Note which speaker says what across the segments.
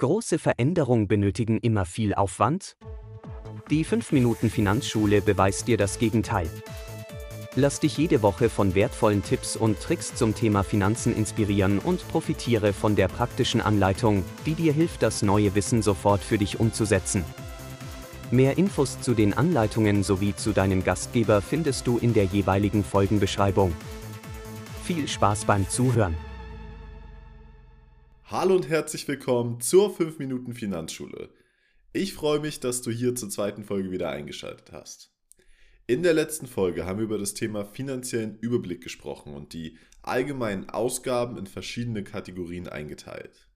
Speaker 1: Große Veränderungen benötigen immer viel Aufwand? Die 5 Minuten Finanzschule beweist dir das Gegenteil. Lass dich jede Woche von wertvollen Tipps und Tricks zum Thema Finanzen inspirieren und profitiere von der praktischen Anleitung, die dir hilft, das neue Wissen sofort für dich umzusetzen. Mehr Infos zu den Anleitungen sowie zu deinem Gastgeber findest du in der jeweiligen Folgenbeschreibung. Viel Spaß beim Zuhören!
Speaker 2: Hallo und herzlich willkommen zur 5 Minuten Finanzschule. Ich freue mich, dass du hier zur zweiten Folge wieder eingeschaltet hast. In der letzten Folge haben wir über das Thema finanziellen Überblick gesprochen und die allgemeinen Ausgaben in verschiedene Kategorien eingeteilt.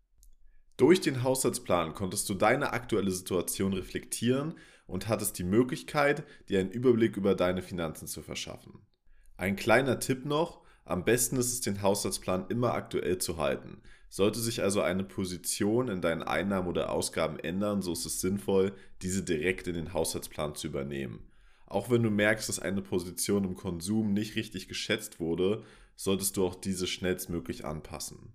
Speaker 2: Durch den Haushaltsplan konntest du deine aktuelle Situation reflektieren und hattest die Möglichkeit, dir einen Überblick über deine Finanzen zu verschaffen. Ein kleiner Tipp noch, am besten ist es, den Haushaltsplan immer aktuell zu halten. Sollte sich also eine Position in deinen Einnahmen oder Ausgaben ändern, so ist es sinnvoll, diese direkt in den Haushaltsplan zu übernehmen. Auch wenn du merkst, dass eine Position im Konsum nicht richtig geschätzt wurde, solltest du auch diese schnellstmöglich anpassen.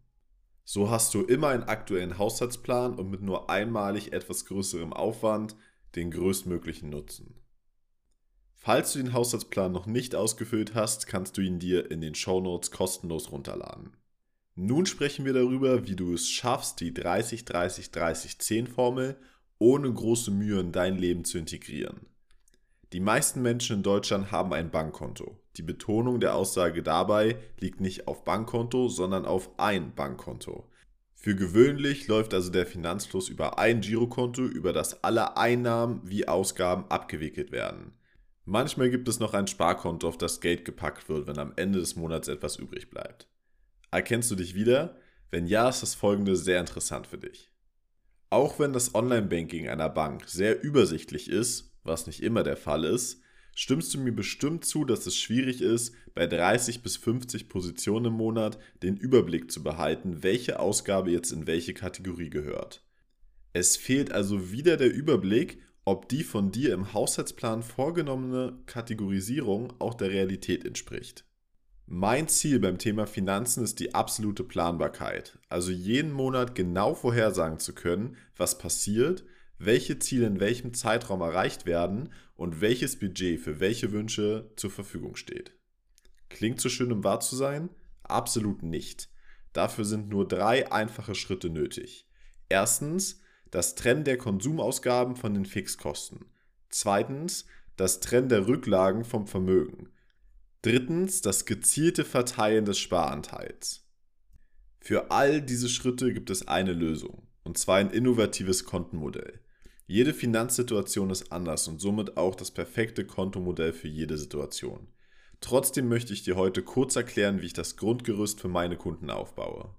Speaker 2: So hast du immer einen aktuellen Haushaltsplan und mit nur einmalig etwas größerem Aufwand den größtmöglichen Nutzen. Falls du den Haushaltsplan noch nicht ausgefüllt hast, kannst du ihn dir in den Shownotes kostenlos runterladen. Nun sprechen wir darüber, wie du es schaffst, die 30-30-30-10-Formel ohne große Mühe in dein Leben zu integrieren. Die meisten Menschen in Deutschland haben ein Bankkonto. Die Betonung der Aussage dabei liegt nicht auf Bankkonto, sondern auf ein Bankkonto. Für gewöhnlich läuft also der Finanzfluss über ein Girokonto, über das alle Einnahmen wie Ausgaben abgewickelt werden. Manchmal gibt es noch ein Sparkonto, auf das Geld gepackt wird, wenn am Ende des Monats etwas übrig bleibt. Erkennst du dich wieder? Wenn ja, ist das folgende sehr interessant für dich. Auch wenn das Online-Banking einer Bank sehr übersichtlich ist, was nicht immer der Fall ist, stimmst du mir bestimmt zu, dass es schwierig ist, bei 30 bis 50 Positionen im Monat den Überblick zu behalten, welche Ausgabe jetzt in welche Kategorie gehört. Es fehlt also wieder der Überblick ob die von dir im Haushaltsplan vorgenommene Kategorisierung auch der Realität entspricht. Mein Ziel beim Thema Finanzen ist die absolute Planbarkeit, also jeden Monat genau vorhersagen zu können, was passiert, welche Ziele in welchem Zeitraum erreicht werden und welches Budget für welche Wünsche zur Verfügung steht. Klingt so schön, um wahr zu sein? Absolut nicht. Dafür sind nur drei einfache Schritte nötig. Erstens, das Trennen der Konsumausgaben von den Fixkosten. Zweitens, das Trennen der Rücklagen vom Vermögen. Drittens, das gezielte Verteilen des Sparanteils. Für all diese Schritte gibt es eine Lösung, und zwar ein innovatives Kontenmodell. Jede Finanzsituation ist anders und somit auch das perfekte Kontomodell für jede Situation. Trotzdem möchte ich dir heute kurz erklären, wie ich das Grundgerüst für meine Kunden aufbaue.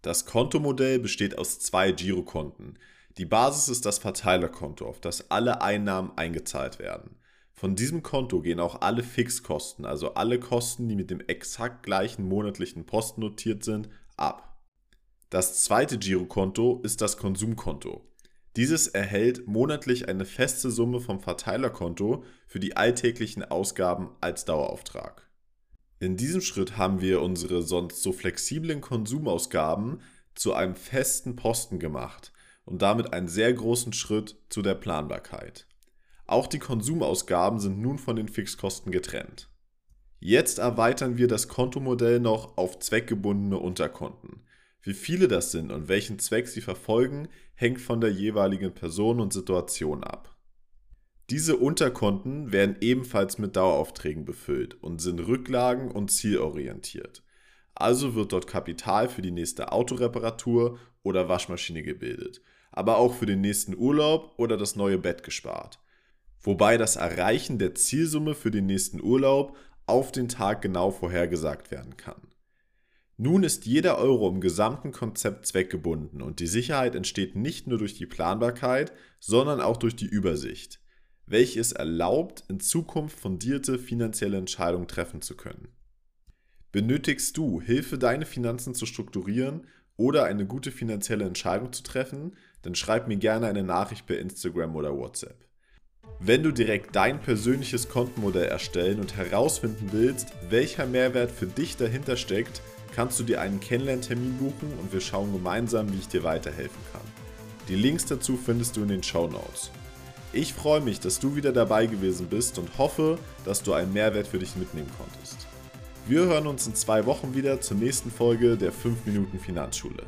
Speaker 2: Das Kontomodell besteht aus zwei Girokonten. Die Basis ist das Verteilerkonto, auf das alle Einnahmen eingezahlt werden. Von diesem Konto gehen auch alle Fixkosten, also alle Kosten, die mit dem exakt gleichen monatlichen Posten notiert sind, ab. Das zweite Girokonto ist das Konsumkonto. Dieses erhält monatlich eine feste Summe vom Verteilerkonto für die alltäglichen Ausgaben als Dauerauftrag. In diesem Schritt haben wir unsere sonst so flexiblen Konsumausgaben zu einem festen Posten gemacht und damit einen sehr großen Schritt zu der Planbarkeit. Auch die Konsumausgaben sind nun von den Fixkosten getrennt. Jetzt erweitern wir das Kontomodell noch auf zweckgebundene Unterkonten. Wie viele das sind und welchen Zweck sie verfolgen, hängt von der jeweiligen Person und Situation ab. Diese Unterkonten werden ebenfalls mit Daueraufträgen befüllt und sind rücklagen- und zielorientiert. Also wird dort Kapital für die nächste Autoreparatur oder Waschmaschine gebildet, aber auch für den nächsten Urlaub oder das neue Bett gespart. Wobei das Erreichen der Zielsumme für den nächsten Urlaub auf den Tag genau vorhergesagt werden kann. Nun ist jeder Euro im gesamten Konzept zweckgebunden und die Sicherheit entsteht nicht nur durch die Planbarkeit, sondern auch durch die Übersicht welches erlaubt, in Zukunft fundierte finanzielle Entscheidungen treffen zu können. Benötigst du Hilfe, deine Finanzen zu strukturieren oder eine gute finanzielle Entscheidung zu treffen, dann schreib mir gerne eine Nachricht per Instagram oder WhatsApp. Wenn du direkt dein persönliches Kontenmodell erstellen und herausfinden willst, welcher Mehrwert für dich dahinter steckt, kannst du dir einen Kennenlerntermin buchen und wir schauen gemeinsam, wie ich dir weiterhelfen kann. Die Links dazu findest du in den Show Notes. Ich freue mich, dass du wieder dabei gewesen bist und hoffe, dass du einen Mehrwert für dich mitnehmen konntest. Wir hören uns in zwei Wochen wieder zur nächsten Folge der 5 Minuten Finanzschule.